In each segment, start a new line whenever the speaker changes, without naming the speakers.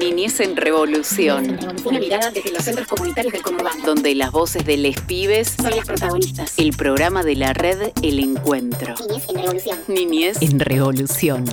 Niñez en Revolución.
Una mirada desde los centros comunitarios del conurbano.
Donde las voces de les pibes
son las protagonistas.
El programa de la red El Encuentro.
Niñez en Revolución.
Niñez en Revolución.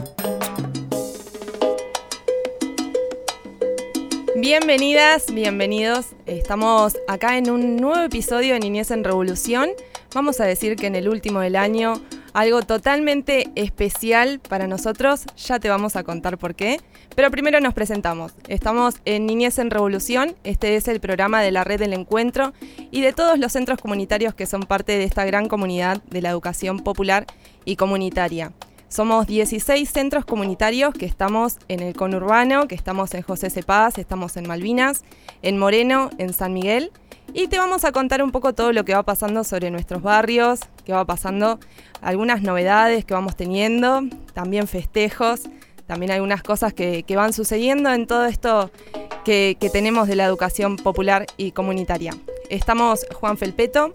Bienvenidas, bienvenidos. Estamos acá en un nuevo episodio de Niñez en Revolución. Vamos a decir que en el último del año algo totalmente especial para nosotros, ya te vamos a contar por qué. Pero primero nos presentamos. Estamos en Niñez en Revolución, este es el programa de la Red del Encuentro y de todos los centros comunitarios que son parte de esta gran comunidad de la educación popular y comunitaria. Somos 16 centros comunitarios que estamos en el conurbano, que estamos en José Cepaz, estamos en Malvinas, en Moreno, en San Miguel y te vamos a contar un poco todo lo que va pasando sobre nuestros barrios, qué va pasando, algunas novedades que vamos teniendo, también festejos, también algunas cosas que, van sucediendo en todo esto que, tenemos de la educación popular y comunitaria. Estamos Juan Felpeto,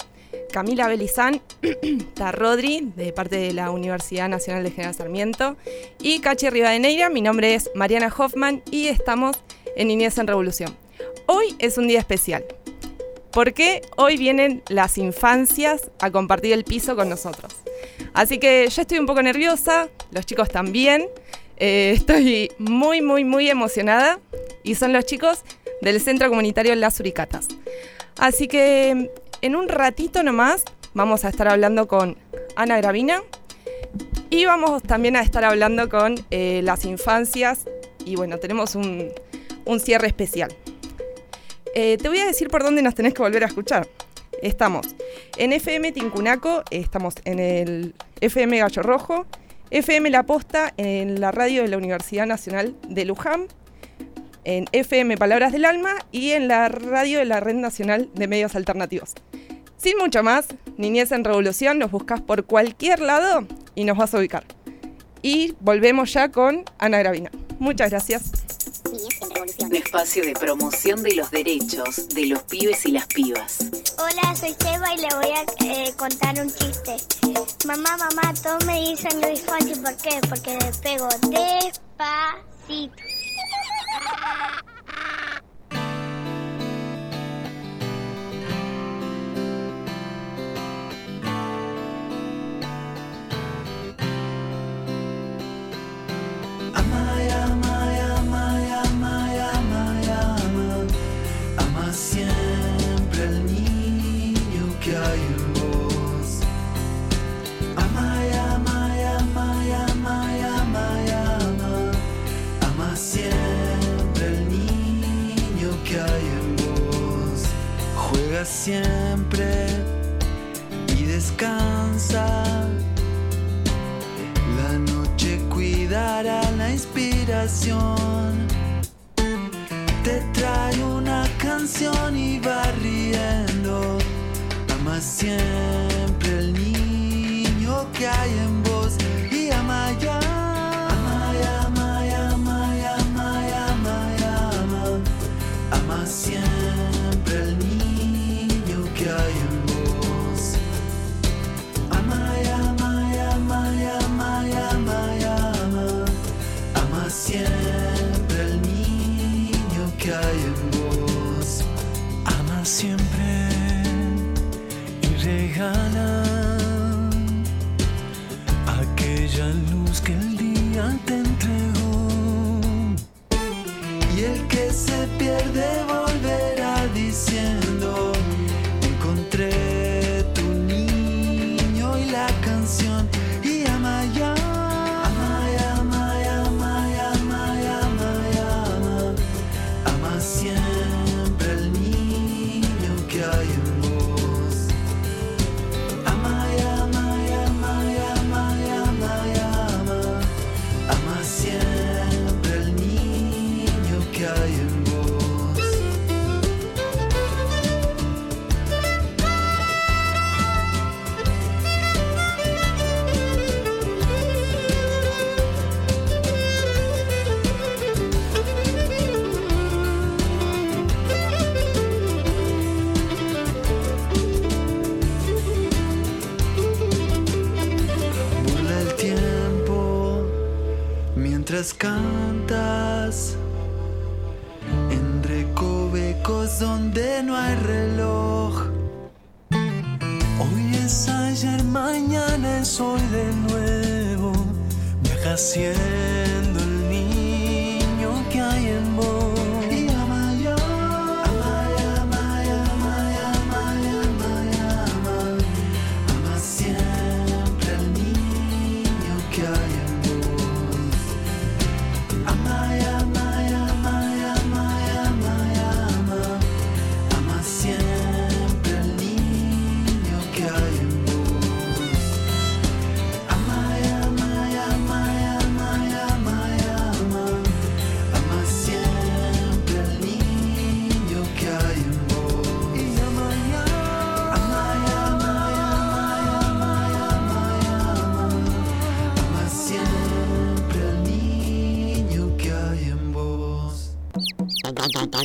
Camila Belizán, Rodri, de parte de la Universidad Nacional de General Sarmiento, y Cachi Rivadeneira. Mi nombre es Mariana Hoffman y estamos en Niñez en Revolución. Hoy es un día especial porque hoy vienen las infancias a compartir el piso con nosotros. Así que yo estoy un poco nerviosa, los chicos también. Eh, estoy muy, muy, muy emocionada y son los chicos del Centro Comunitario Las Uricatas. Así que en un ratito nomás vamos a estar hablando con Ana Gravina y vamos también a estar hablando con eh, las infancias y bueno, tenemos un cierre especial. Eh, te voy a decir por dónde nos tenés que volver a escuchar. Estamos en FM Tincunaco, estamos en el FM Gallo Rojo, FM La Posta, en la radio de la Universidad Nacional de Luján, en FM Palabras del Alma y en la radio de la Red Nacional de Medios Alternativos. Sin mucho más, Niñez en Revolución, nos buscas por cualquier lado y nos vas a ubicar. Y volvemos ya con Ana Gravina. Muchas gracias.
Un espacio de promoción de los derechos de los pibes y las pibas.
Hola, soy Seba y le voy a eh, contar un chiste. Mamá, mamá, todos me dicen Luis Fonsi. ¿Por qué? Porque le pego despacito.
Siempre y descansa. La noche cuidará la inspiración. Te trae una canción y va riendo. Ama siempre el niño que hay en cantas en recovecos donde no hay reloj. Hoy es ayer, mañana es hoy de nuevo, viaja siempre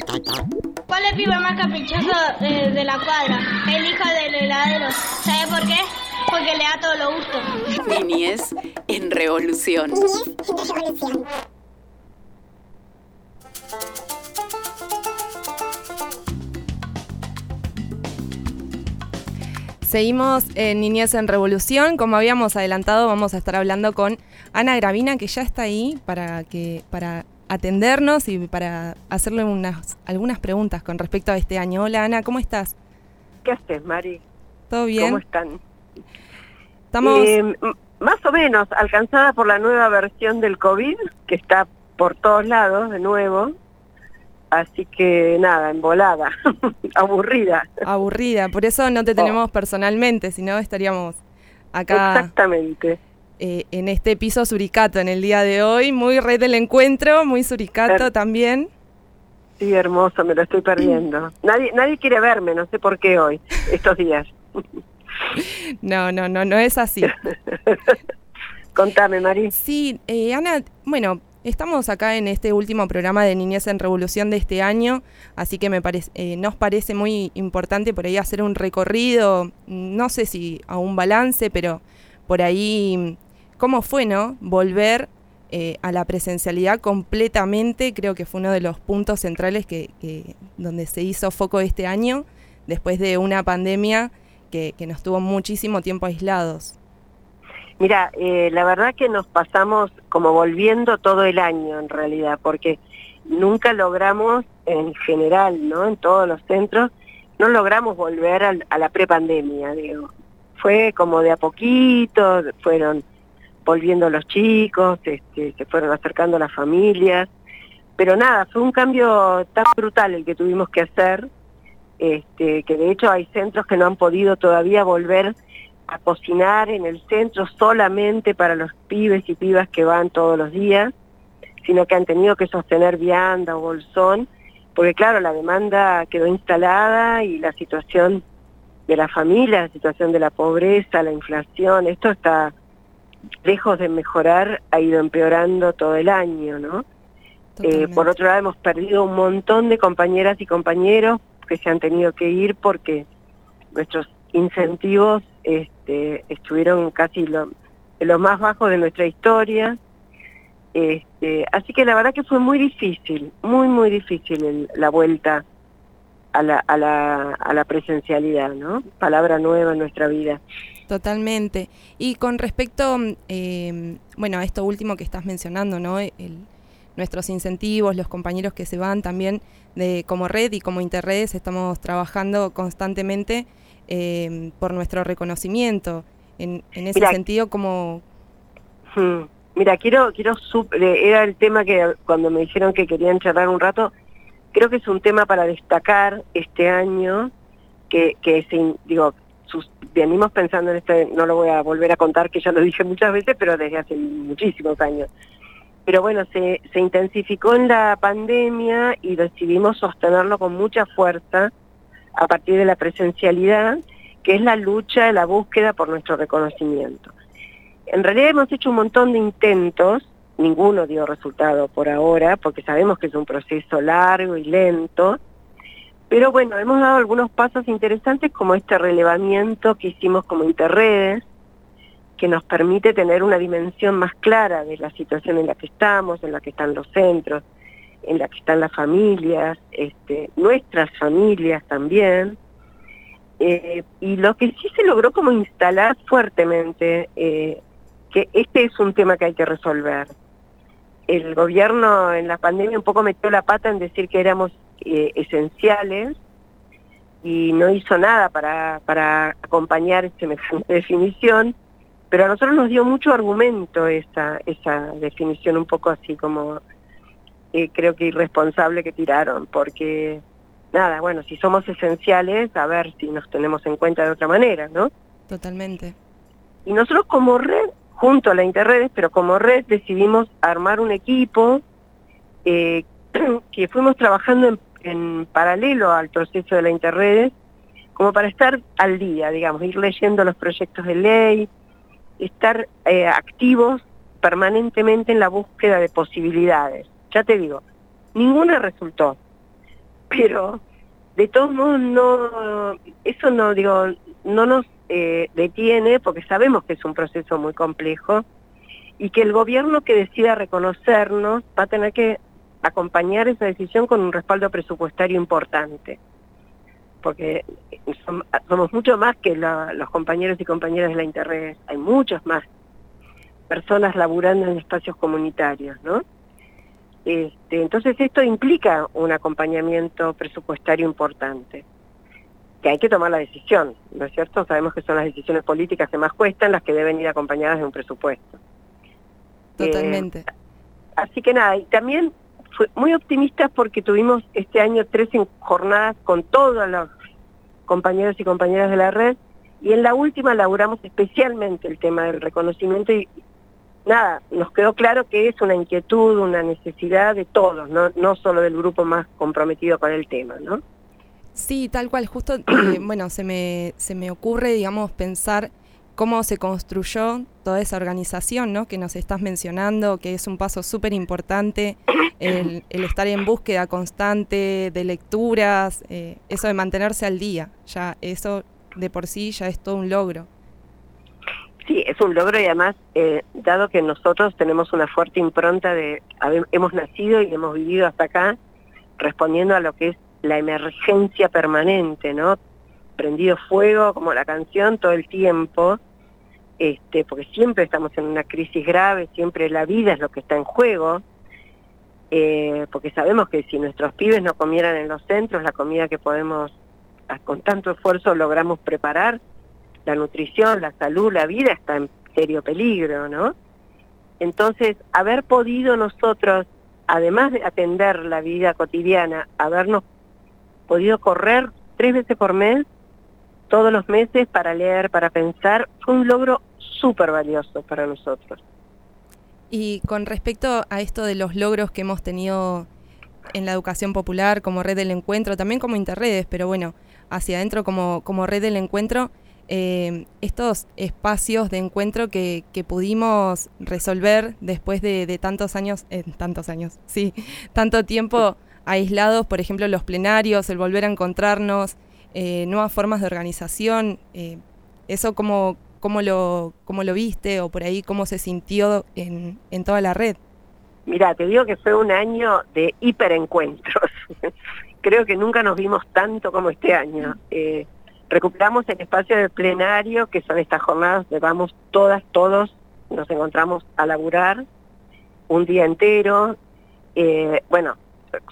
¿Cuál es el pibe más caprichoso eh, de la cuadra? El hijo del heladero. ¿Sabe por qué? Porque le da todos los gustos.
Niñez en revolución.
Seguimos en Niñez en Revolución. Como habíamos adelantado, vamos a estar hablando con Ana Gravina, que ya está ahí para, que, para atendernos y para hacerle unas, algunas preguntas con respecto a este año. Hola Ana, ¿cómo estás?
¿Qué haces, Mari?
¿Todo bien?
¿Cómo están?
Estamos...
Eh, más o menos alcanzada por la nueva versión del COVID, que está por todos lados de nuevo. Así que nada, embolada, aburrida.
aburrida, por eso no te tenemos personalmente, si no estaríamos acá
Exactamente.
Eh, en este piso suricato en el día de hoy. Muy red del encuentro, muy suricato también.
Sí, hermoso, me lo estoy perdiendo. Nadie, nadie quiere verme, no sé por qué hoy, estos días.
No, no, no, no es así.
Contame, Mari.
Sí, eh, Ana, bueno, estamos acá en este último programa de Niñez en Revolución de este año, así que me parece, eh, nos parece muy importante por ahí hacer un recorrido, no sé si a un balance, pero por ahí, ¿cómo fue, no? Volver eh, a la presencialidad completamente, creo que fue uno de los puntos centrales que, que- donde se hizo foco este año, después de una pandemia que, nos tuvo muchísimo tiempo aislados.
Mira, eh, la verdad que nos pasamos como volviendo todo el año en realidad, porque nunca logramos en general, ¿no? En todos los centros, no logramos volver al- a, la prepandemia, digo. Fue como de a poquito, fueron volviendo los chicos, este, se fueron acercando las familias, pero nada, fue un cambio tan brutal el que tuvimos que hacer, este, que de hecho hay centros que no han podido todavía volver a cocinar en el centro solamente para los pibes y pibas que van todos los días, sino que han tenido que sostener vianda o bolsón, porque claro, la demanda quedó instalada y la situación de la familia, la situación de la pobreza, la inflación, esto está lejos de mejorar, ha ido empeorando todo el año, ¿no? Eh, por otro lado, hemos perdido un montón de compañeras y compañeros que se han tenido que ir porque nuestros incentivos este, estuvieron casi lo, en lo más bajo de nuestra historia. Este, así que la verdad que fue muy difícil, muy, muy difícil el- la vuelta a la, a, la, a la presencialidad, ¿no? Palabra nueva en nuestra vida.
Totalmente. Y con respecto, eh, bueno, a esto último que estás mencionando, ¿no? El- nuestros incentivos, los compañeros que se van también de como red y como Interredes estamos trabajando constantemente eh, por nuestro reconocimiento. En, en ese
Mira,
sentido, como
Hmm. Mira, quiero, quiero, eh, era el tema que cuando me dijeron que querían charlar un rato, creo que es un tema para destacar este año, que, que se digo, sus- venimos pensando en este, no lo voy a volver a contar, que ya lo dije muchas veces, pero desde hace muchísimos años. Pero bueno, se, se intensificó en la pandemia y decidimos sostenerlo con mucha fuerza a partir de la presencialidad, que es la lucha, la búsqueda por nuestro reconocimiento. En realidad hemos hecho un montón de intentos, ninguno dio resultado por ahora, porque sabemos que es un proceso largo y lento, pero bueno, hemos dado algunos pasos interesantes como este relevamiento que hicimos como Interredes, que nos permite tener una dimensión más clara de la situación en la que estamos, en la que están los centros. en la que están las familias, este, nuestras familias también. Eh, y lo que sí se logró como instalar fuertemente, eh, que este es un tema que hay que resolver. El gobierno en la pandemia un poco metió la pata en decir que éramos eh, esenciales y no hizo nada para, para acompañar esta definición, pero a nosotros nos dio mucho argumento esa, esa definición un poco así como creo que irresponsable que tiraron, porque nada, bueno, si somos esenciales, a ver si nos tenemos en cuenta de otra manera, ¿no?
Totalmente.
Y nosotros como red, junto a la Interredes, pero como red decidimos armar un equipo eh, que fuimos trabajando en, paralelo al proceso de la Interredes, como para estar al día, digamos, ir leyendo los proyectos de ley, estar eh, activos permanentemente en la búsqueda de posibilidades. Ya te digo, ninguna resultó, pero de todos modos no, eso no digo, no nos eh, detiene porque sabemos que es un proceso muy complejo y que el gobierno que decida reconocernos va a tener que acompañar esa decisión con un respaldo presupuestario importante, porque somos mucho más que los compañeros y compañeras de la Interred, hay muchos más personas laburando en espacios comunitarios, ¿no? Este, entonces esto implica un acompañamiento presupuestario importante, que hay que tomar la decisión, ¿no es cierto? Sabemos que son las decisiones políticas que más cuestan las que deben ir acompañadas de un presupuesto.
Totalmente.
Eh, así que nada, y también fue muy optimistas porque tuvimos este año tres jornadas con todos los compañeros y compañeras de la red, y en la última laburamos especialmente el tema del reconocimiento y, nada, nos quedó claro que es una inquietud, una necesidad de todos, no, no solo del grupo más comprometido con el tema, ¿no?
Sí, tal cual, justo, eh, bueno, se me, se me ocurre, digamos, pensar cómo se construyó toda esa organización, ¿no? Que nos estás mencionando, que es un paso súper importante, el, estar en búsqueda constante de lecturas, eh, eso de mantenerse al día, ya eso de por sí ya es todo un logro.
Sí, es un logro y además, eh, dado que nosotros tenemos una fuerte impronta de, hemos nacido y hemos vivido hasta acá, respondiendo a lo que es la emergencia permanente, ¿no? Prendido fuego, como la canción, todo el tiempo, este, porque siempre estamos en una crisis grave, siempre la vida es lo que está en juego, eh, porque sabemos que si nuestros pibes no comieran en los centros, la comida que podemos, con tanto esfuerzo logramos preparar, la nutrición, la salud, la vida está en serio peligro, ¿no? Entonces, haber podido nosotros, además de atender la vida cotidiana, habernos podido correr tres veces por mes, todos los meses para leer, para pensar, fue un logro súper valioso para nosotros.
Y con respecto a esto de los logros que hemos tenido en la educación popular como red del encuentro, también como interredes, pero bueno, hacia adentro como, como red del encuentro, eh, estos espacios de encuentro que, pudimos resolver después de, tantos años, eh, tantos años, sí, tanto tiempo aislados, por ejemplo, los plenarios, el volver a encontrarnos, eh, nuevas formas de organización, eso cómo, cómo, lo, cómo lo viste o por ahí cómo se sintió en, en toda la red.
Mira, te digo que fue un año de hiperencuentros. Creo que nunca nos vimos tanto como este año. Recuperamos el espacio de plenario, que son estas jornadas donde vamos todas, todos, nos encontramos a laburar un día entero. Eh, bueno,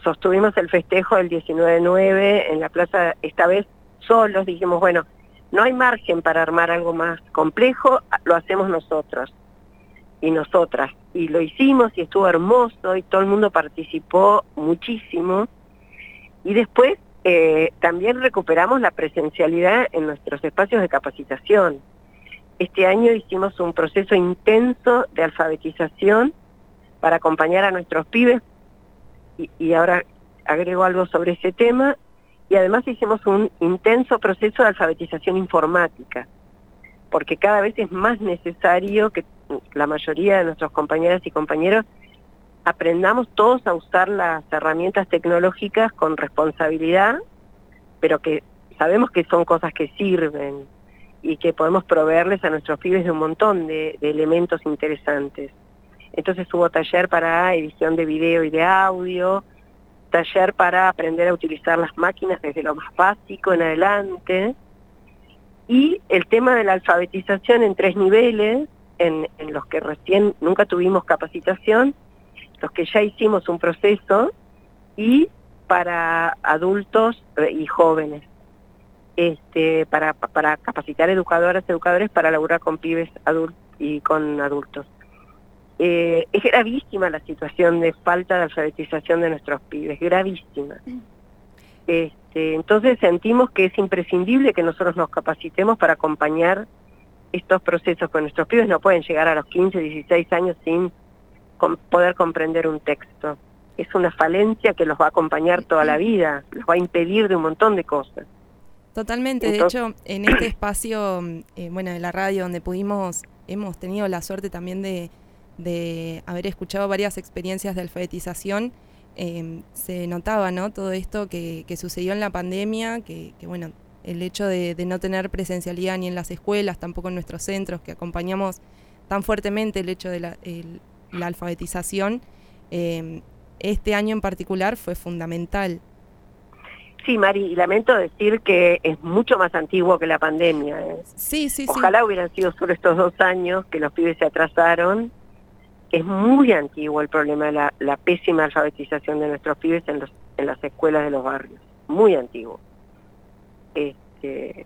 sostuvimos el festejo del 19-9 en la plaza, esta vez solos, dijimos, bueno, no hay margen para armar algo más complejo, lo hacemos nosotros y nosotras. Y lo hicimos y estuvo hermoso y todo el mundo participó muchísimo. Y después eh, también recuperamos la presencialidad en nuestros espacios de capacitación. Este año hicimos un proceso intenso de alfabetización para acompañar a nuestros pibes y, ahora agrego algo sobre ese tema y además hicimos un intenso proceso de alfabetización informática porque cada vez es más necesario que la mayoría de nuestros compañeras y compañeros aprendamos todos a usar las herramientas tecnológicas con responsabilidad, pero que sabemos que son cosas que sirven y que podemos proveerles a nuestros pibes de un montón de, elementos interesantes. Entonces hubo taller para edición de video y de audio, taller para aprender a utilizar las máquinas desde lo más básico en adelante. Y el tema de la alfabetización en tres niveles, en, los que recién nunca tuvimos capacitación, los que ya hicimos un proceso, y para adultos y jóvenes, este, para, para capacitar educadoras, educadores para laburar con pibes adultos y con adultos. Eh, es gravísima la situación de falta de alfabetización de nuestros pibes, gravísima. Este, entonces sentimos que es imprescindible que nosotros nos capacitemos para acompañar estos procesos con nuestros pibes. No pueden llegar a los 15, 16 años sin poder comprender un texto. Es una falencia que los va a acompañar toda la vida, los va a impedir de un montón de cosas.
Totalmente, de hecho, en este espacio, eh, bueno, de la radio donde pudimos, hemos tenido la suerte también de, de haber escuchado varias experiencias de alfabetización, em, se notaba, ¿no? Todo esto que, sucedió en la pandemia, que, bueno, el hecho de, no tener presencialidad ni en las escuelas, tampoco en nuestros centros, que acompañamos tan fuertemente el hecho de la, la alfabetización, em, este año en particular fue fundamental
Sí, Mari, y lamento decir que es mucho más antiguo que la pandemia. ¿eh?
Sí, sí,
Ojalá hubieran sido solo estos dos años que los pibes se atrasaron. Es muy antiguo el problema de la, pésima alfabetización de nuestros pibes en, los, en las escuelas de los barrios. Muy antiguo. Este,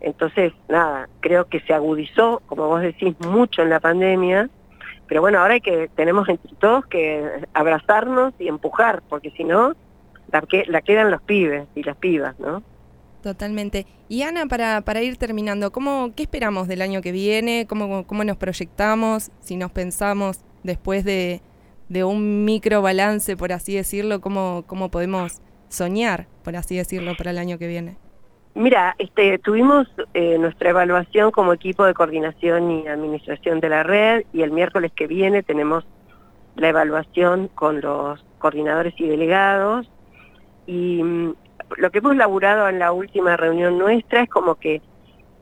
entonces, nada, creo que se agudizó, como vos decís, mucho en la pandemia. Pero bueno, ahora hay que, tenemos entre todos que abrazarnos y empujar, porque si no, la, la quedan los pibes y las pibas, ¿no?
Totalmente. Y Ana, para, para ir terminando, ¿cómo, ¿qué esperamos del año que viene? ¿Cómo, cómo nos proyectamos? Si nos pensamos después de, un micro balance, por así decirlo, ¿cómo, ¿cómo podemos soñar, por así decirlo, para el año que viene?
Mira, este, tuvimos eh, nuestra evaluación como equipo de coordinación y administración de la red y el miércoles que viene tenemos la evaluación con los coordinadores y delegados y mm, lo que hemos laburado en la última reunión nuestra es como que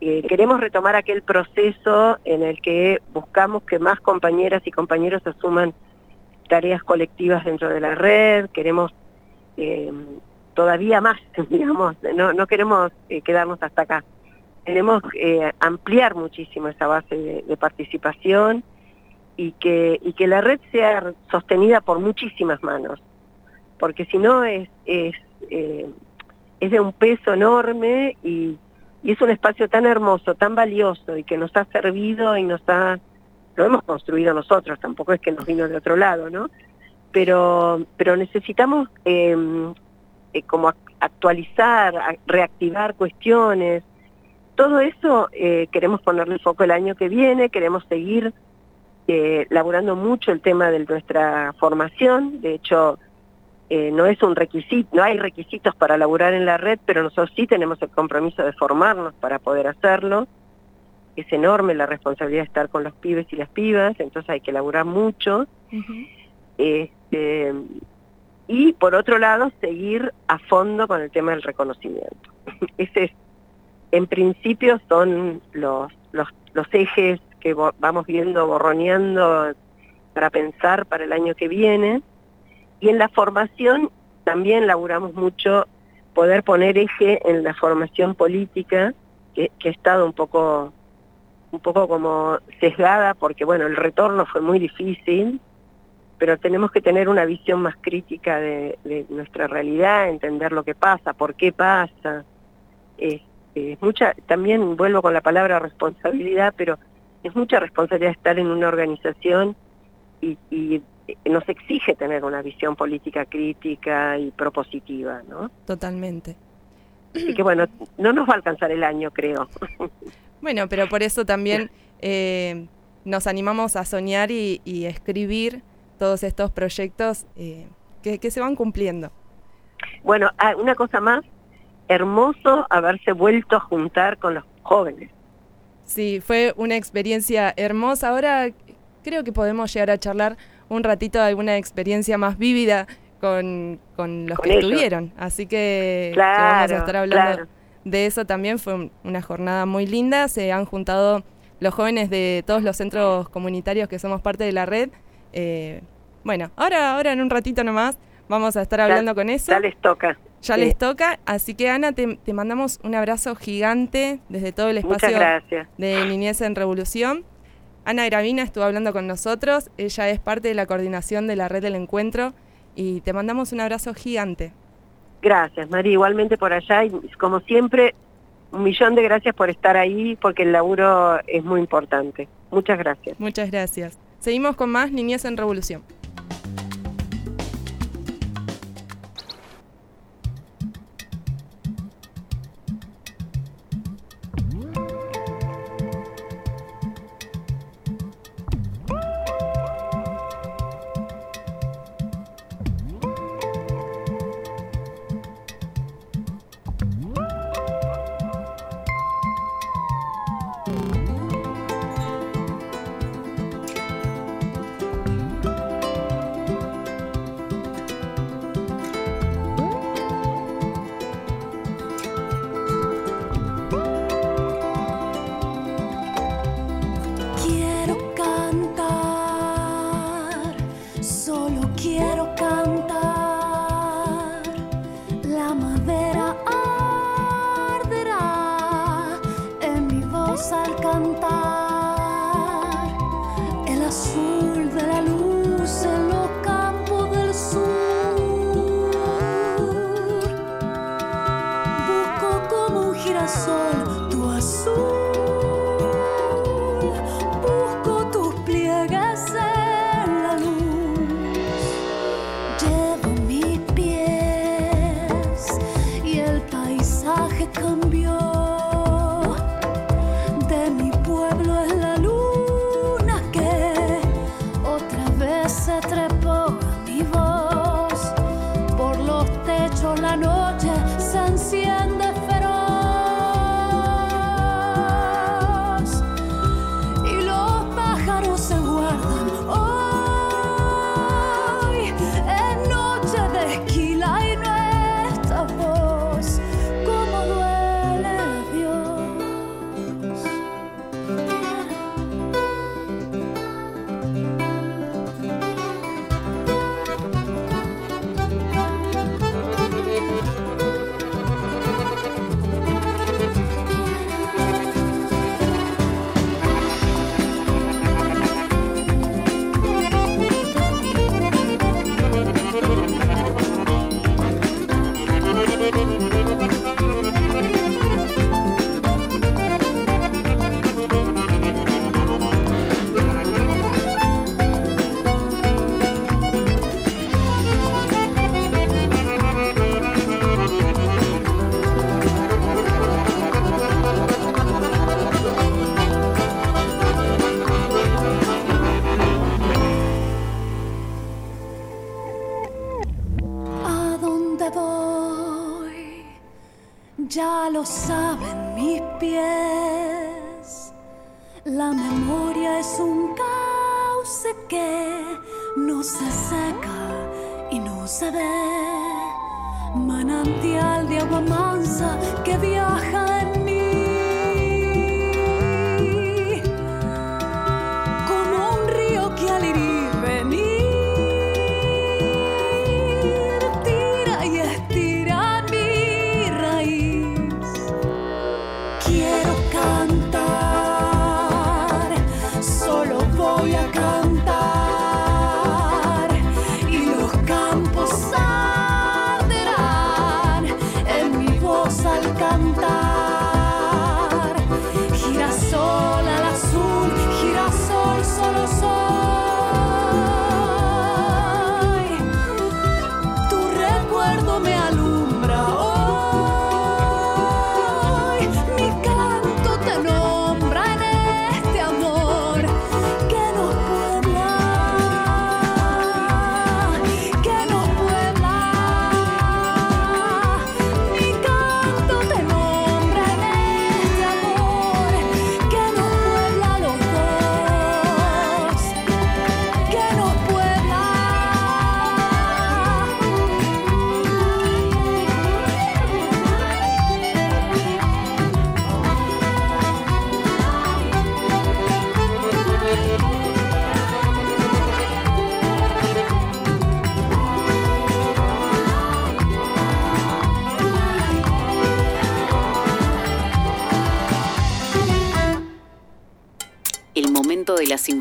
eh, queremos retomar aquel proceso en el que buscamos que más compañeras y compañeros asuman tareas colectivas dentro de la red, queremos eh, todavía más, digamos, no, no queremos eh, quedarnos hasta acá. Queremos ampliar muchísimo esa base de, participación y que, y que la red sea sostenida por muchísimas manos porque si no es, es, es de un peso enorme y, es un espacio tan hermoso, tan valioso y que nos ha servido y nos ha, lo hemos construido nosotros, tampoco es que nos vino de otro lado, ¿no? Pero, pero necesitamos em, eh, como actualizar, reactivar cuestiones, todo eso eh, queremos ponerle foco el año que viene, queremos seguir eh, laburando mucho el tema de nuestra formación, de hecho eh, no es un requisito, no hay requisitos para laburar en la red, pero nosotros sí tenemos el compromiso de formarnos para poder hacerlo. Es enorme la responsabilidad de estar con los pibes y las pibas, entonces hay que laburar mucho. este, y por otro lado, seguir a fondo con el tema del reconocimiento. Ese es, en principio son los, los, los ejes que vamos viendo, borroneando para pensar para el año que viene y en la formación también laburamos mucho poder poner eje en la formación política, que, ha estado un poco, un poco como sesgada, porque bueno, el retorno fue muy difícil, pero tenemos que tener una visión más crítica de, nuestra realidad, entender lo que pasa, por qué pasa. Es, mucha, también vuelvo con la palabra responsabilidad, pero es mucha responsabilidad estar en una organización y nos exige tener una visión política crítica y propositiva, ¿no?
Totalmente.
Así que bueno, no nos va a alcanzar el año, creo.
Bueno, pero por eso también eh, nos animamos a soñar y, escribir todos estos proyectos eh, que, se van cumpliendo.
Bueno, ah, una cosa más, hermoso haberse vuelto a juntar con los jóvenes.
Sí, fue una experiencia hermosa. Ahora creo que podemos llegar a charlar un ratito de alguna experiencia más vívida con, con los que ellos. estuvieron. Así que, vamos a estar hablando de eso también. Fue una jornada muy linda. Se han juntado los jóvenes de todos los centros comunitarios que somos parte de la red. Eh, bueno, ahora, ahora en un ratito nomás vamos a estar hablando con eso.
Ya les toca.
Ya les eh. toca, así que Ana, te, te, mandamos un abrazo gigante desde todo el espacio de Niñez en Revolución. Ana Gravina estuvo hablando con nosotros, ella es parte de la coordinación de la red del encuentro y te mandamos un abrazo gigante.
Gracias, María, igualmente por allá y como siempre, un millón de gracias por estar ahí porque el laburo es muy importante. Muchas gracias.
Muchas gracias. Seguimos con más Niñez en Revolución.
cold manantial de agua mansa que viaja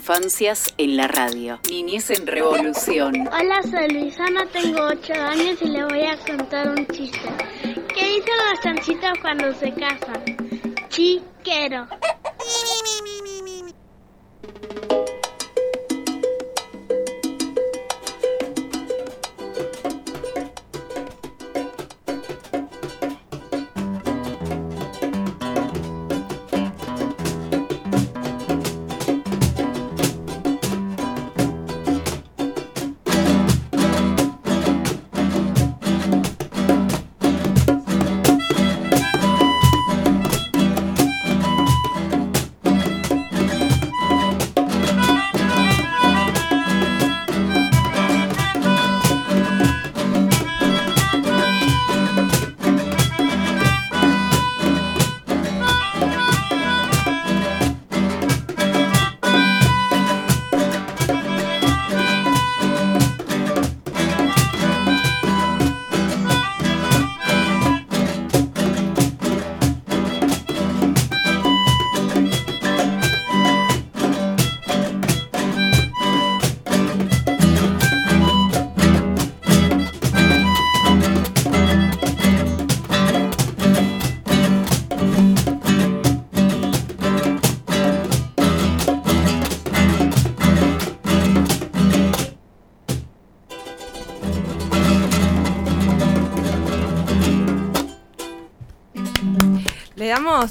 infancias en la radio. Niñez en Revolución.
Hola, soy Luisana, tengo 8 años y le voy a contar un chiste. ¿Qué dicen las chanchitas cuando se casan? Chiquero.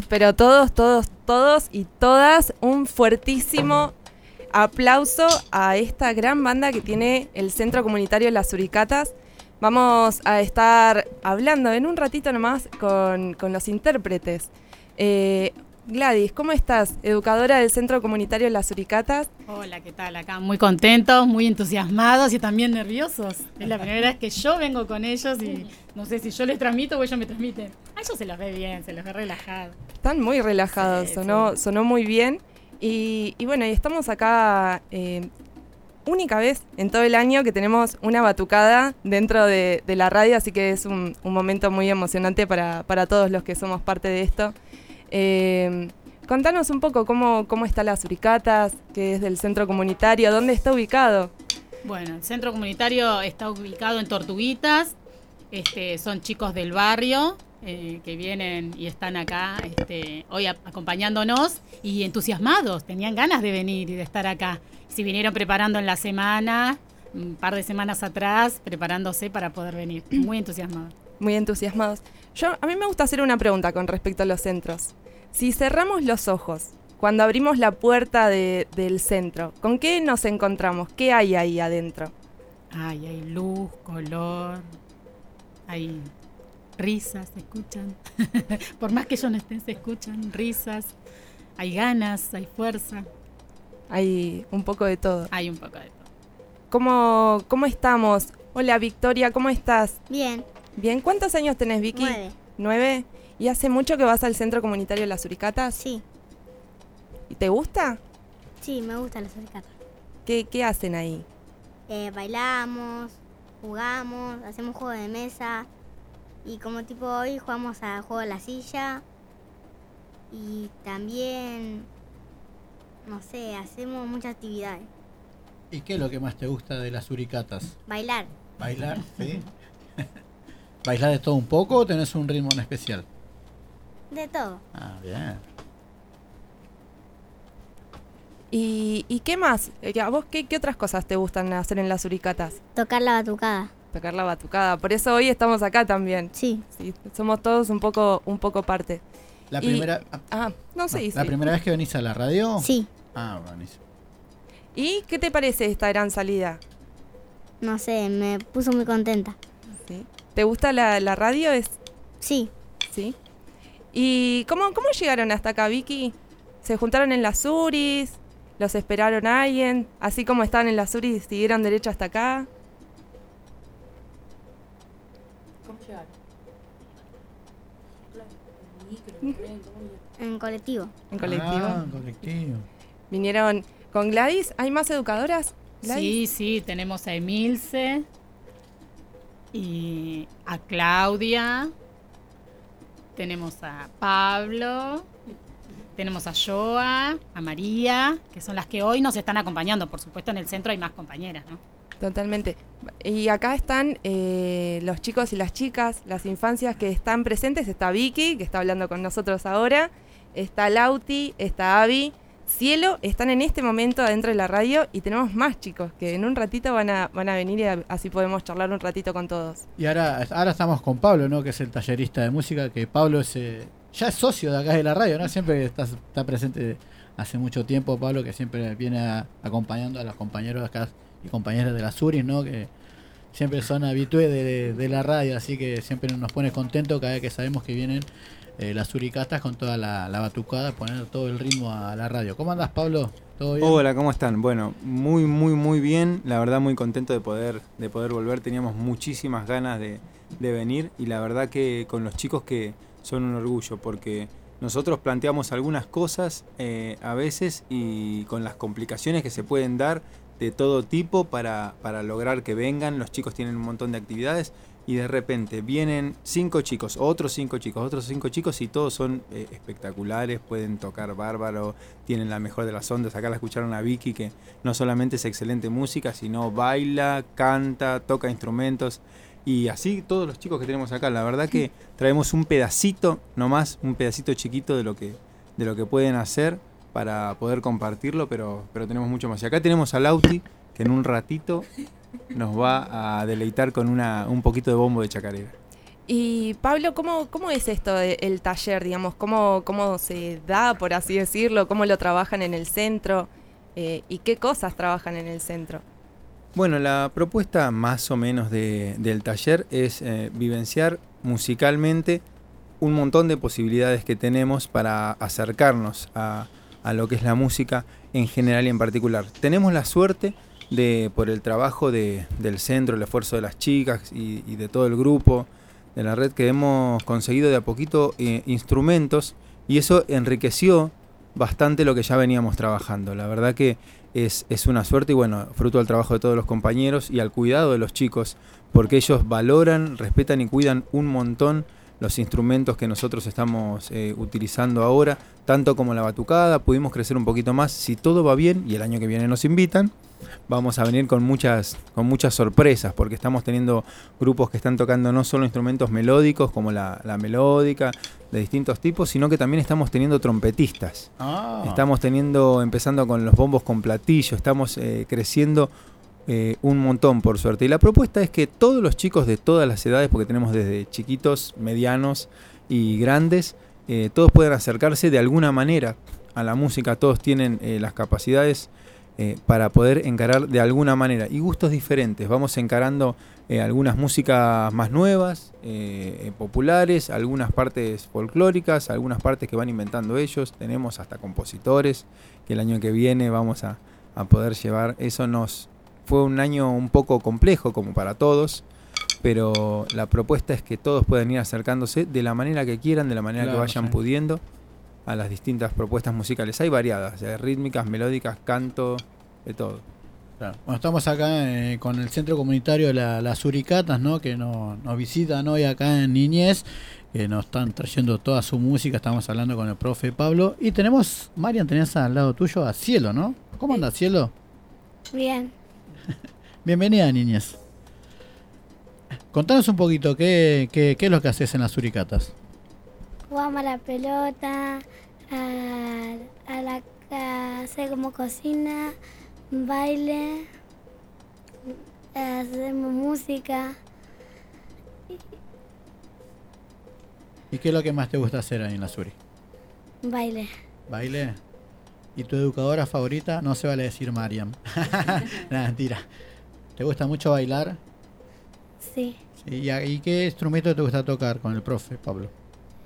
Pero todos, todos, todos y todas, un fuertísimo aplauso a esta gran banda que tiene el Centro Comunitario Las Uricatas. Vamos a estar hablando en un ratito nomás con, con los intérpretes. Eh, Gladys, ¿cómo estás? Educadora del Centro Comunitario Las Uricatas.
Hola, ¿qué tal? Acá muy contentos, muy entusiasmados y también nerviosos. Es la primera vez que yo vengo con ellos y no sé si yo les transmito o ellos me transmiten. A ellos se los ve bien, se los ve relajados.
Están muy relajados,
Sí,
sonó,
sí.
sonó muy bien. Y, y bueno, y estamos acá eh, única vez en todo el año que tenemos una batucada dentro de, de la radio, así que es un, un momento muy emocionante para, para todos los que somos parte de esto. Eh, contanos un poco cómo, cómo está las Uricatas, que es del centro comunitario, dónde está ubicado.
Bueno, el centro comunitario está ubicado en Tortuguitas. Este, son chicos del barrio eh, que vienen y están acá este, hoy a- acompañándonos y entusiasmados. Tenían ganas de venir y de estar acá. Si vinieron preparando en la semana, un par de semanas atrás, preparándose para poder venir. Muy entusiasmados.
Muy entusiasmados. Yo, a mí me gusta hacer una pregunta con respecto a los centros. Si cerramos los ojos, cuando abrimos la puerta de- del centro, ¿con qué nos encontramos? ¿Qué hay ahí adentro?
Ay, hay luz, color, hay risas, se escuchan. Por más que ellos no estén, se escuchan risas. Hay ganas, hay fuerza,
Hay un poco de todo.
hay un poco de todo.
¿Cómo, cómo estamos? Hola Victoria, ¿cómo estás?
Bien,
Bien, ¿cuántos años tenés Vicky?
nueve.
¿Nueve? ¿Y hace mucho que vas al centro comunitario Las Uricatas?
Sí,
¿Y te gusta?
sí, me gustan los alicatos.
¿Qué, qué hacen ahí?
Eh, bailamos, jugamos, hacemos juego de mesa. Y como tipo hoy jugamos a juego de la silla. Y también, no sé, hacemos muchas actividades.
¿Y qué es lo que más te gusta de las uricatas?
Bailar,
¿Bailar? ¿Sí? ¿Bailar de todo un poco o tenés un ritmo en especial?
De todo.
Ah, bien.
¿Y, y qué más? Eh, ¿A vos qué, qué otras cosas te gustan hacer en Las Uricatas?
Tocar la batucada.
Tocar la batucada. Por eso hoy estamos acá también.
Sí,
Sí, somos todos un poco, un poco parte.
La
Y-
primera, ah,
Ah, no sé.
¿La
sí.
primera vez que venís a la radio?
sí,
Ah, buenísimo.
¿Y qué te parece esta gran salida?
no sé, me puso muy contenta.
¿Sí? ¿Te gusta la, la radio? Es,
Sí,
¿Sí? ¿Y cómo, cómo llegaron hasta acá, Vicky? ¿Se juntaron en las URIs? ¿Los esperaron a alguien? Así como estaban en las URIs, ¿siguieron derecho hasta acá?
en colectivo.
¿En colectivo?
Ah, colectivo.
¿Vinieron con Gladys? ¿Hay más educadoras?
Sí, sí, tenemos a Emilce y a Claudia. Tenemos a Pablo. tenemos a Joa, a María, que son las que hoy nos están acompañando. Por supuesto, en el centro hay más compañeras, ¿no?
Totalmente. Y acá están eh, los chicos y las chicas, las infancias que están presentes. Está Vicky, que está hablando con nosotros ahora. Está Lauti, está Avi. Cielo, están en este momento adentro de la radio y tenemos más chicos que en un ratito van a, van a venir y así podemos charlar un ratito con todos.
Y ahora, ahora estamos con Pablo, ¿no? Que es el tallerista de música, que Pablo es, eh, ya es socio de acá de la radio, ¿no? Siempre está, presente hace mucho tiempo, Pablo, que siempre viene a- acompañando a los compañeros acá y compañeras de la Suris, ¿no? Que siempre son habitués de, de la radio, así que siempre nos pone contento cada vez que sabemos que vienen eh, las suricatas con toda la, la batucada, poner todo el ritmo a la radio. ¿Cómo andas, Pablo? ¿Todo bien?
Hola, ¿cómo están? Bueno, muy, muy, muy bien. La verdad, muy contento de poder, de poder volver. Teníamos muchísimas ganas de, de venir y la verdad que con los chicos que son un orgullo porque nosotros planteamos algunas cosas eh, a veces y con las complicaciones que se pueden dar de todo tipo para, para lograr que vengan. Los chicos tienen un montón de actividades y de repente vienen cinco chicos, otros cinco chicos, otros cinco chicos y todos son eh, espectaculares, pueden tocar bárbaro, tienen la mejor de las ondas. Acá la escucharon a Vicky que no solamente es excelente música, sino baila, canta, toca instrumentos. Y así todos los chicos que tenemos acá, la verdad que traemos un pedacito nomás, un pedacito chiquito de lo que, de lo que pueden hacer para poder compartirlo, pero, pero tenemos mucho más. Y acá tenemos a Lauti, que en un ratito nos va a deleitar con una, un poquito de bombo de chacarera.
Y Pablo, ¿cómo, cómo es esto del taller, digamos? ¿Cómo, ¿Cómo se da, por así decirlo? ¿Cómo lo trabajan en el centro? Eh, ¿Y qué cosas trabajan en el centro?
Bueno, la propuesta más o menos de- del taller es eh, vivenciar musicalmente un montón de posibilidades que tenemos para acercarnos a, a lo que es la música en general y en particular. Tenemos la suerte de, por el trabajo de- del centro, el esfuerzo de las chicas y, de todo el grupo de la red, que hemos conseguido de a poquito eh, instrumentos y eso enriqueció bastante lo que ya veníamos trabajando. La verdad que es, es una suerte y bueno, fruto del trabajo de todos los compañeros y al cuidado de los chicos, porque ellos valoran, respetan y cuidan un montón los instrumentos que nosotros estamos eh, utilizando ahora, tanto como la batucada, pudimos crecer un poquito más, si todo va bien y el año que viene nos invitan, vamos a venir con muchas, con muchas sorpresas, porque estamos teniendo grupos que están tocando no solo instrumentos melódicos como la, la melódica, de distintos tipos, sino que también estamos teniendo trompetistas.
Ah.
Estamos teniendo, empezando con los bombos con platillo, estamos eh, creciendo eh, un montón por suerte. Y la propuesta es que todos los chicos de todas las edades, porque tenemos desde chiquitos, medianos y grandes, eh, todos puedan acercarse de alguna manera a la música, todos tienen eh, las capacidades para poder encarar de alguna manera y gustos diferentes. Vamos encarando algunas músicas más nuevas, populares, algunas partes folclóricas, algunas partes que van inventando ellos. Tenemos hasta compositores que el año que viene vamos a, a poder llevar. Eso nos fue un año un poco complejo como para todos. Pero la propuesta es que todos puedan ir acercándose de la manera que quieran, de la manera
Claro,
que vayan
sí.
pudiendo a las distintas propuestas musicales. Hay variadas, eh, rítmicas, melódicas, canto, de todo.
Claro. Bueno, estamos acá eh, con el centro comunitario de la- las Uricatas, ¿no? Que no- nos visitan hoy acá en Niñez, que nos están trayendo toda su música. Estamos hablando con el profe Pablo. Y tenemos, Marian, tenés al lado tuyo a Cielo, ¿no? ¿Cómo anda Cielo?
Bien.
Bienvenida, Niñez. Contanos un poquito, ¿qué, qué, qué es lo que haces en las Uricatas?
Jugamos a la pelota, a, a la a hacer como cocina, baile, hacemos música.
¿Y qué es lo que más te gusta hacer ahí en las Uri?
Baile.
¿Baile? ¿Y tu educadora favorita? No se vale decir Mariam. Nada, mentira. ¿Te gusta mucho bailar?
Sí.
Sí, ¿Y, qué instrumento te gusta tocar con el profe, Pablo?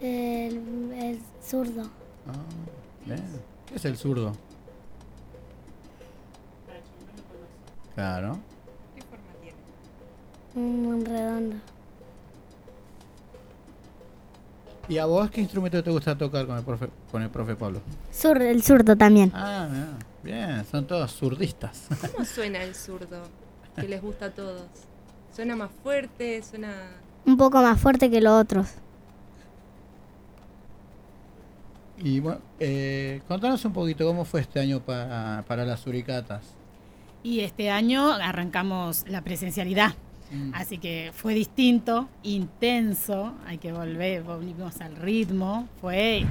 El, el zurdo.
Ah. ¿Qué es el zurdo? Claro.
Un redondo.
¿Y a vos qué instrumento te gusta tocar con el profe, con el profe Pablo?
Zur- el zurdo también.
Ah, mirá, bien, son todos zurdistas.
¿Cómo suena el zurdo? Que les gusta a todos. ¿Suena más fuerte? ¿Suena...?
Un poco más fuerte que los otros.
Y bueno, eh, contanos un poquito cómo fue este año para, para las suricatas.
Y este año arrancamos la presencialidad.
Mm.
Así que fue distinto, intenso, hay que volver, volvimos al ritmo, fue,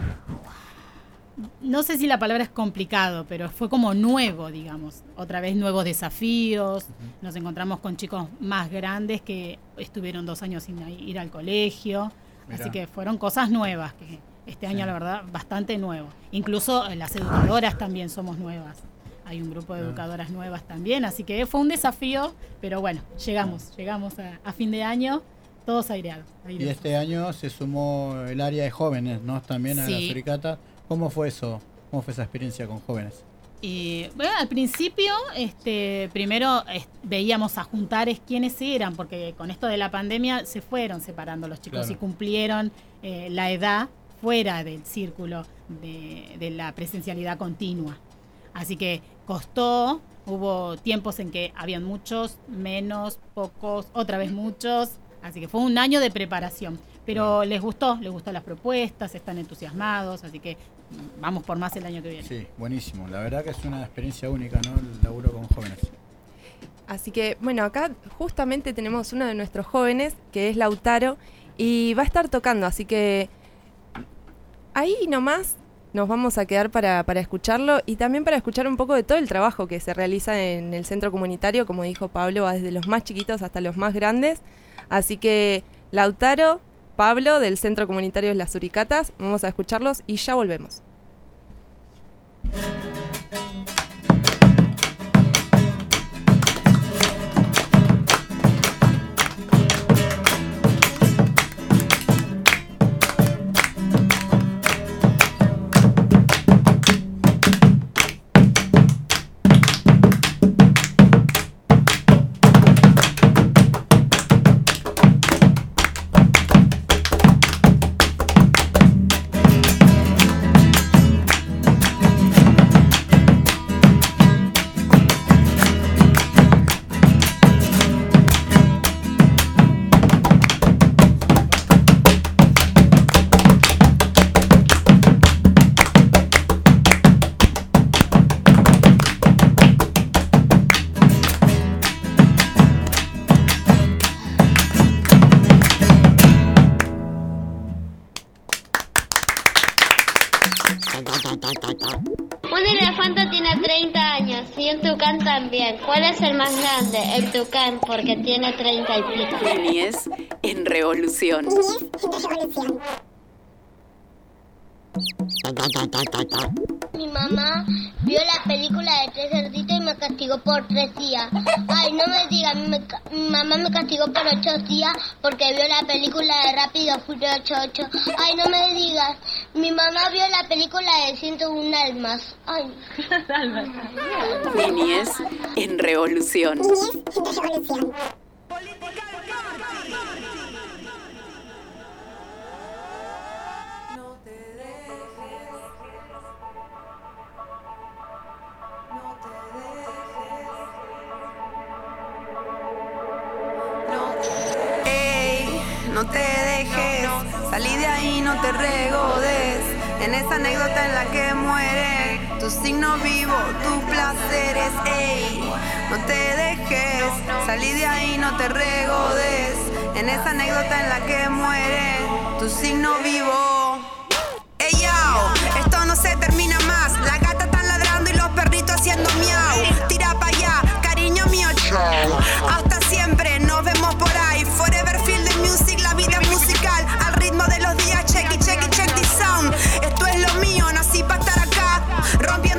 no sé si la palabra es complicado, pero fue como nuevo, digamos, otra vez nuevos desafíos, nos encontramos con chicos más grandes que estuvieron dos años sin ir al colegio,
Mirá.
así que fueron cosas nuevas, que este año
Sí.
la verdad bastante nuevo, incluso las educadoras también somos nuevas. Hay un grupo de
Ah.
educadoras nuevas también, así que fue un desafío, pero bueno, llegamos, llegamos a, a fin de año, todos aireados.
Y este año se sumó el área de jóvenes, ¿no? También a la suricata. ¿Cómo fue eso? ¿Cómo fue esa experiencia con jóvenes?
Y bueno, al principio, este, primero es- veíamos a juntares quiénes eran, porque con esto de la pandemia se fueron separando los chicos
Claro.
y cumplieron eh, la edad fuera del círculo de, de la presencialidad continua. Así que costó, hubo tiempos en que habían muchos, menos, pocos, otra vez muchos. Así que fue un año de preparación. Pero les gustó, les gustó las propuestas, están entusiasmados, así que vamos por más el año que viene.
Sí, buenísimo. La verdad que es una experiencia única, ¿no? El laburo con jóvenes.
Así que, bueno, acá justamente tenemos uno de nuestros jóvenes, que es Lautaro, y va a estar tocando, así que ahí nomás nos vamos a quedar para, para escucharlo y también para escuchar un poco de todo el trabajo que se realiza en el centro comunitario, como dijo Pablo, desde los más chiquitos hasta los más grandes. Así que, Lautaro, Pablo, del centro comunitario de las Suricatas, vamos a escucharlos y ya volvemos.
¿Cuál es el más grande? El tucán, porque tiene 30 y pico.
Niñez en revolución.
Mi mamá vio la película de tres cerditos y me castigó por tres días. Ay, no me digas, mi, mamá me castigó por ocho días porque vio la película de Rápido Furioso 8. Ay, no me digas, mi mamá vio la película de 101 almas. Ay.
Niñez en revolución.
Ey, tu vivo, tus placeres. Ey, no te dejes, salí de ahí, no te regodes. En esa anécdota en la que muere tu signo vivo. Ey, yo, esto no se termina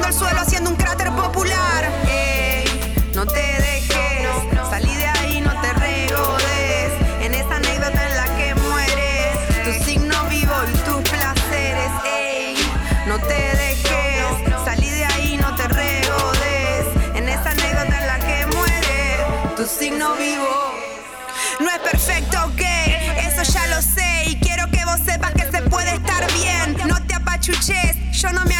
El suelo, haciendo un cráter popular. Ey, no te dejes, salí de ahí, no te regodes. En esa anécdota en la que mueres, tu signo vivo y tus placeres. Ey, no te dejes, salí de ahí, no te regodes. En esa anécdota en la que muere, tu signo vivo. No es perfecto, ok, eso ya lo sé. Y quiero que vos sepas que se puede estar bien. No te apachuches, yo no me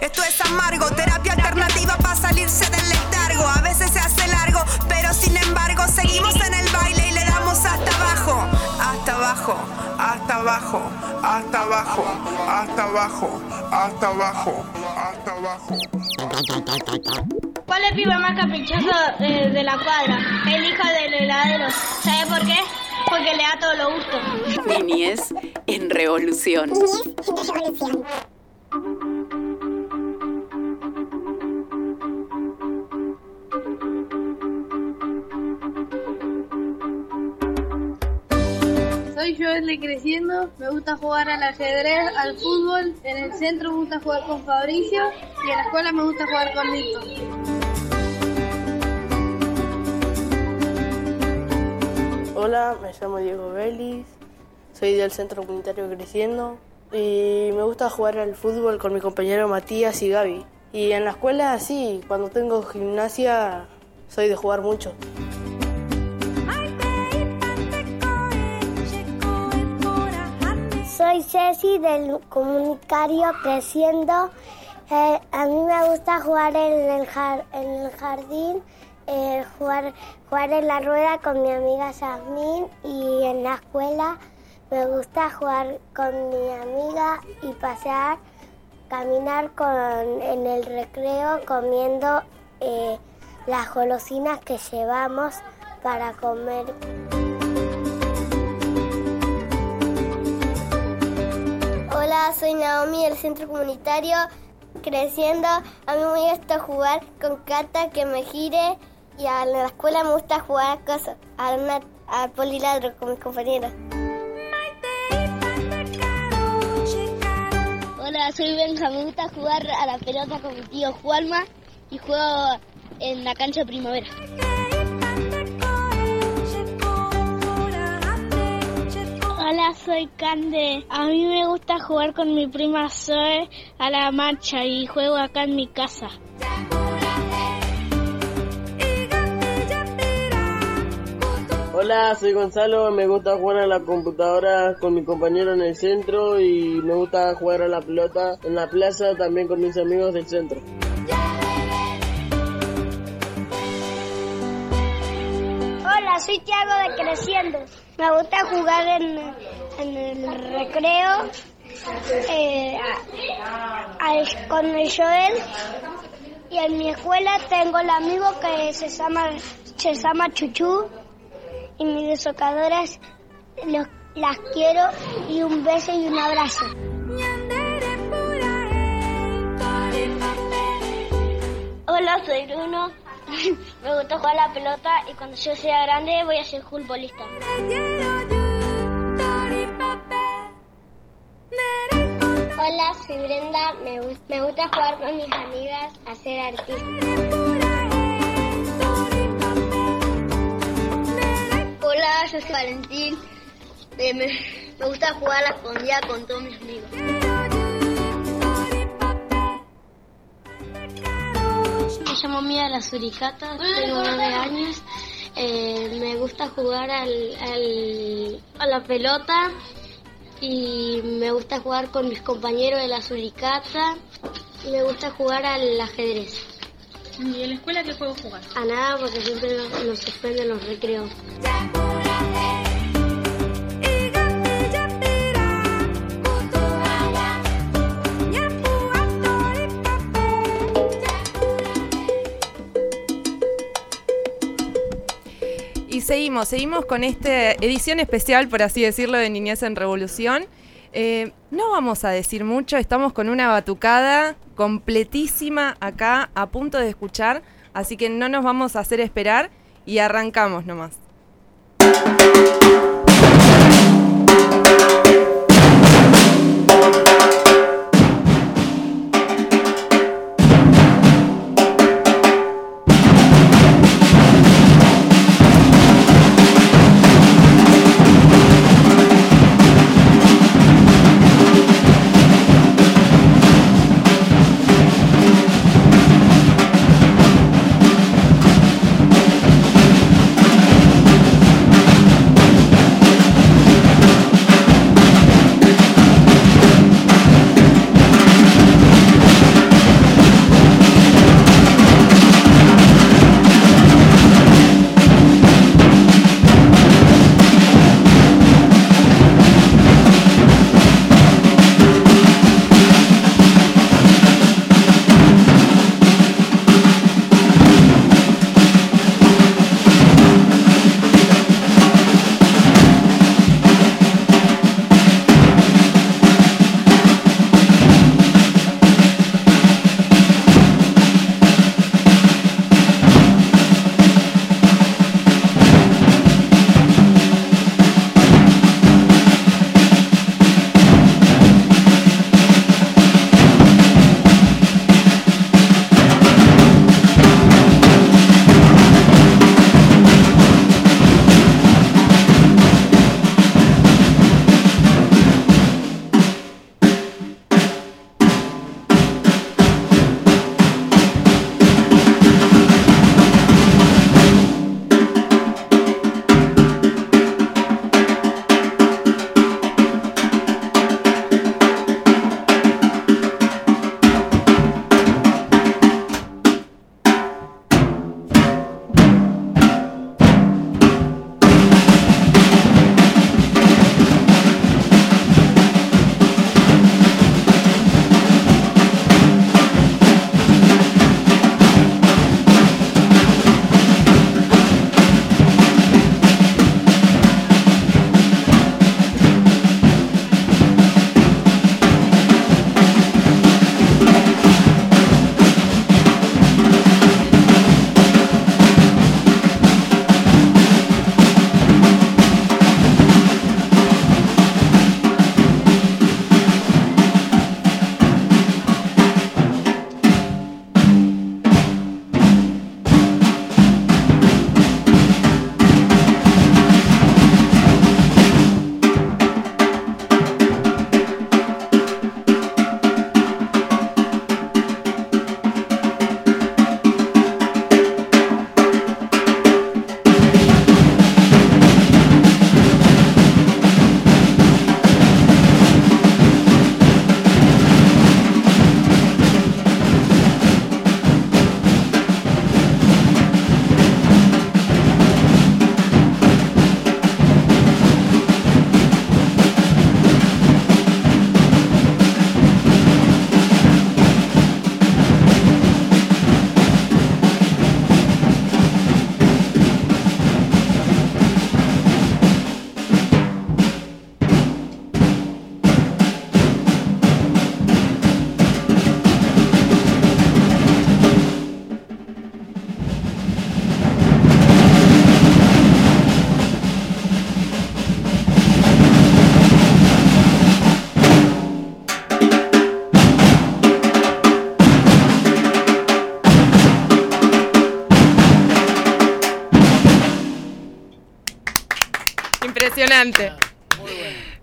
Esto es amargo, terapia alternativa para salirse del letargo. A veces se hace largo, pero sin embargo seguimos en el baile y le damos hasta abajo, hasta abajo, hasta abajo, hasta abajo, hasta abajo, hasta abajo, hasta abajo.
¿Cuál es el pibe más caprichoso eh, de, la cuadra? El hijo del heladero. ¿Sabe por qué? porque le da todo lo gusto.
Niñez en revolución. Niñez en revolución.
Soy Joel de Creciendo, me gusta jugar al ajedrez, al fútbol, en el centro me gusta jugar con Fabricio y en la escuela me gusta jugar con Víctor.
Hola, me llamo Diego Vélez, soy del Centro Comunitario Creciendo y me gusta jugar al fútbol con mi compañero Matías y Gaby. Y en la escuela sí, cuando tengo gimnasia soy de jugar mucho.
Soy Ceci del comunitario Creciendo. Eh, a mí me gusta jugar en el, jardín, eh, jugar, jugar en la rueda con mi amiga Yasmín y en la escuela me gusta jugar con mi amiga y pasear, caminar con, en el recreo comiendo eh, las golosinas que llevamos para comer. Soy Naomi del Centro Comunitario Creciendo. A mí me gusta jugar con Cata que me gire y a la escuela me gusta jugar a cosas, a una- al poliladro con mis compañeros.
Hola, soy Benja, me gusta jugar a la pelota con mi tío Juanma y juego en la cancha de primavera. Hola, soy Cande. A mí me gusta jugar con mi prima Zoe a la marcha y juego acá en mi casa.
Hola, soy Gonzalo, me gusta jugar a la computadora con mi compañero en el centro y me gusta jugar a la pelota en la plaza también con mis amigos del centro.
Hola, soy Tiago de Creciendo. Me gusta jugar en, en el recreo eh, con el Joel. Y en mi escuela tengo el amigo que se llama, se llama Chuchu. Y mis desocadoras las quiero y un beso y un abrazo.
Hola, soy Bruno. Me gusta jugar la pelota y cuando yo sea grande voy a ser futbolista.
Hola, soy Brenda. Me, me gusta jugar con mis amigas a ser artista.
Hola, soy Valentín. Eh, me, me gusta jugar a la escondida con todos mis amigos.
Llamo Mía La Suricata, tengo 9 años. Eh, me gusta jugar al, al- a la pelota y me gusta jugar con mis compañeros de la Suricata. Me gusta jugar al ajedrez.
¿Y en la escuela qué juego jugar?
A nada porque siempre nos, nos suspenden los recreos.
Seguimos, seguimos con esta edición especial, por así decirlo, de Niñez en Revolución. Eh, no vamos a decir mucho, estamos con una batucada completísima acá, a punto de escuchar, así que no nos vamos a hacer esperar y arrancamos nomás. Impresionante.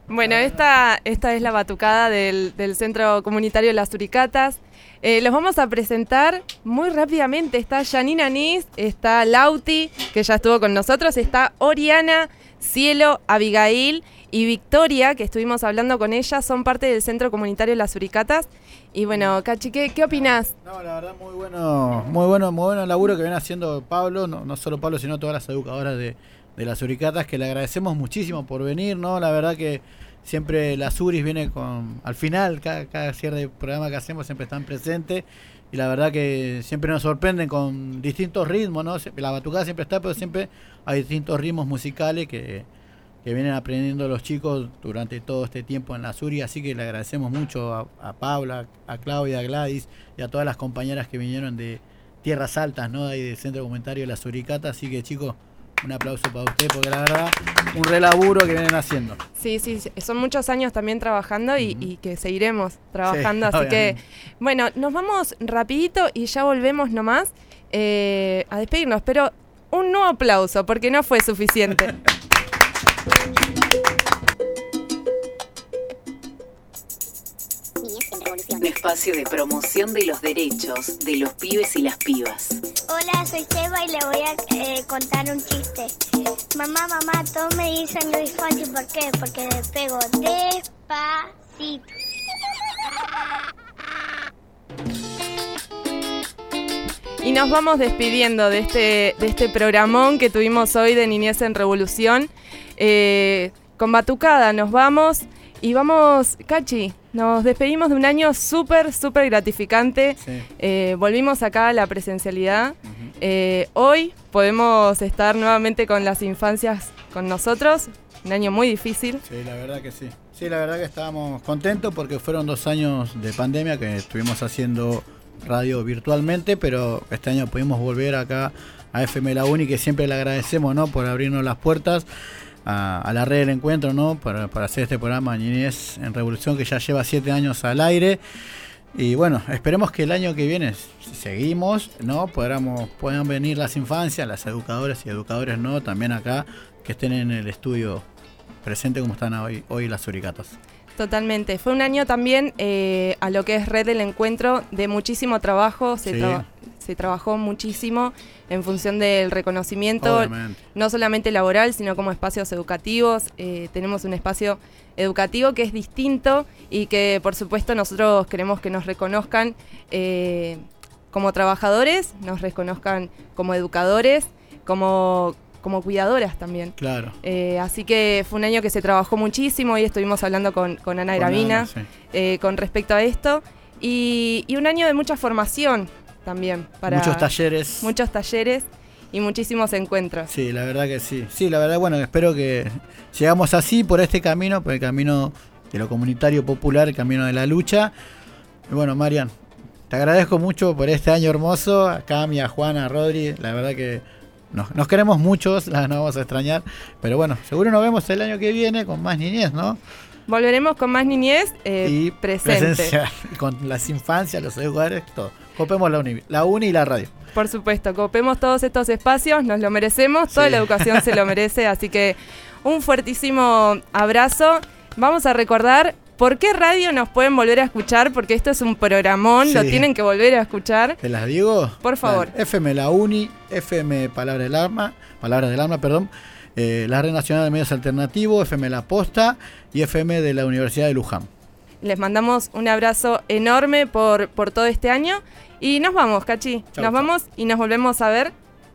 Bueno, esta, esta es la batucada del, del Centro Comunitario Las Uricatas. Eh, los vamos a presentar muy rápidamente. Está Janina Nis, está Lauti, que ya estuvo con nosotros, está Oriana, Cielo, Abigail y Victoria, que estuvimos hablando con ella, son parte del Centro Comunitario Las Uricatas. Y bueno, Cachi, ¿qué, qué opinás?
No, la verdad, muy bueno, muy bueno, muy bueno el laburo que viene haciendo Pablo, no, no solo Pablo, sino todas las educadoras de, de las Uricatas, que le agradecemos muchísimo por venir, ¿no? La verdad que siempre las Uris viene con, al final, cada, cada cierre programa que hacemos siempre están presentes y la verdad que siempre nos sorprenden con distintos ritmos, ¿no? La batucada siempre está, pero siempre hay distintos ritmos musicales que, que vienen aprendiendo los chicos durante todo este tiempo en las Uri, así que le agradecemos mucho a, a Paula, a Claudia, a Gladys y a todas las compañeras que vinieron de Tierras Altas, ¿no? Ahí del Centro Comentario de las Uricatas, así que chicos, un aplauso para usted porque la verdad un relaburo que vienen haciendo.
Sí, sí, son muchos años también trabajando y, y que seguiremos trabajando, así
obviamente.
que bueno, nos vamos rapidito y ya volvemos nomás eh, a despedirnos, pero un nuevo aplauso porque no fue suficiente.
Un espacio de promoción de los derechos de los pibes y las pibas.
Hola, soy Seba y le voy a eh, contar un chiste. Mamá, mamá, todos me dicen Luis Fonsi, ¿por qué? Porque le pego despacito.
Y nos vamos despidiendo de este, de este programón que tuvimos hoy de Niñez en Revolución. Eh, con Batucada nos vamos y vamos, Cachi, nos despedimos de un año súper, súper gratificante. Eh, volvimos acá a la presencialidad. Eh, hoy podemos estar nuevamente con las infancias con nosotros. Un año muy difícil.
Sí, la verdad que sí. Sí, la verdad que estábamos contentos porque fueron dos años de pandemia que estuvimos haciendo radio virtualmente, pero este año pudimos volver acá a FM La Uni, que siempre le agradecemos ¿no? por abrirnos las puertas a, a la red del encuentro, ¿no? Para, para hacer este programa Niñez en Revolución, que ya lleva siete años al aire. Y bueno, esperemos que el año que viene, si seguimos, ¿no? Podamos, puedan venir las infancias, las educadoras y educadores, ¿no? También acá, que estén en el estudio presente como están hoy, hoy las Uricatas.
Totalmente. Fue un año también eh, a lo que es Red del Encuentro de muchísimo trabajo. Se,
Sí.
se trabajó muchísimo en función del reconocimiento,
Obviamente.
no solamente laboral, sino como espacios educativos. Eh, tenemos un espacio educativo que es distinto y que por supuesto nosotros queremos que nos reconozcan eh, como trabajadores, nos reconozcan como educadores, como, como cuidadoras también.
Claro.
Eh, así que fue un año que se trabajó muchísimo y estuvimos hablando con, con Ana Gravina
sí.
eh, con respecto a esto. Y, y un año de mucha formación también. Para
Muchos talleres.
Muchos talleres y muchísimos encuentros.
Sí, la verdad que sí. Sí, la verdad, bueno, espero que sigamos así por este camino, por el camino de lo comunitario popular, el camino de la lucha. Y bueno, Marian, te agradezco mucho por este año hermoso. A Cami, a Juana, a Rodri, la verdad que nos, nos queremos muchos, la nos vamos a extrañar. Pero bueno, seguro nos vemos el año que viene con más niñez, ¿no?
Volveremos con más niñez eh,
Y
presente.
presencial, con las infancias, los educadores, todo. Copemos la uni, la uni y la radio.
Por supuesto, copemos todos estos espacios, nos lo merecemos, toda la educación se lo merece, así que un fuertísimo abrazo. Vamos a recordar por qué radio nos pueden volver a escuchar, porque esto es un programón, lo tienen que volver a escuchar.
¿Te las digo?
Por favor.
FM La Uni, FM Palabra del Alma, Palabras del Alma, perdón. eh, la Red Nacional de Medios Alternativos, FM La Posta y FM de la Universidad de Luján.
Les mandamos un abrazo enorme por, por todo este año y nos vamos, Cachi.
Chau,
nos
chau.
vamos y nos volvemos a ver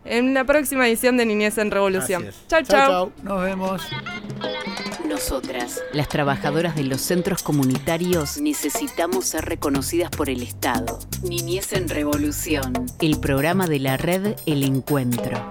en la próxima edición de Niñez en Revolución. Chau.
chau. Nos vemos.
Nosotras, las trabajadoras de los centros comunitarios, necesitamos ser reconocidas por el Estado. Niñez en Revolución. El programa de la red El Encuentro.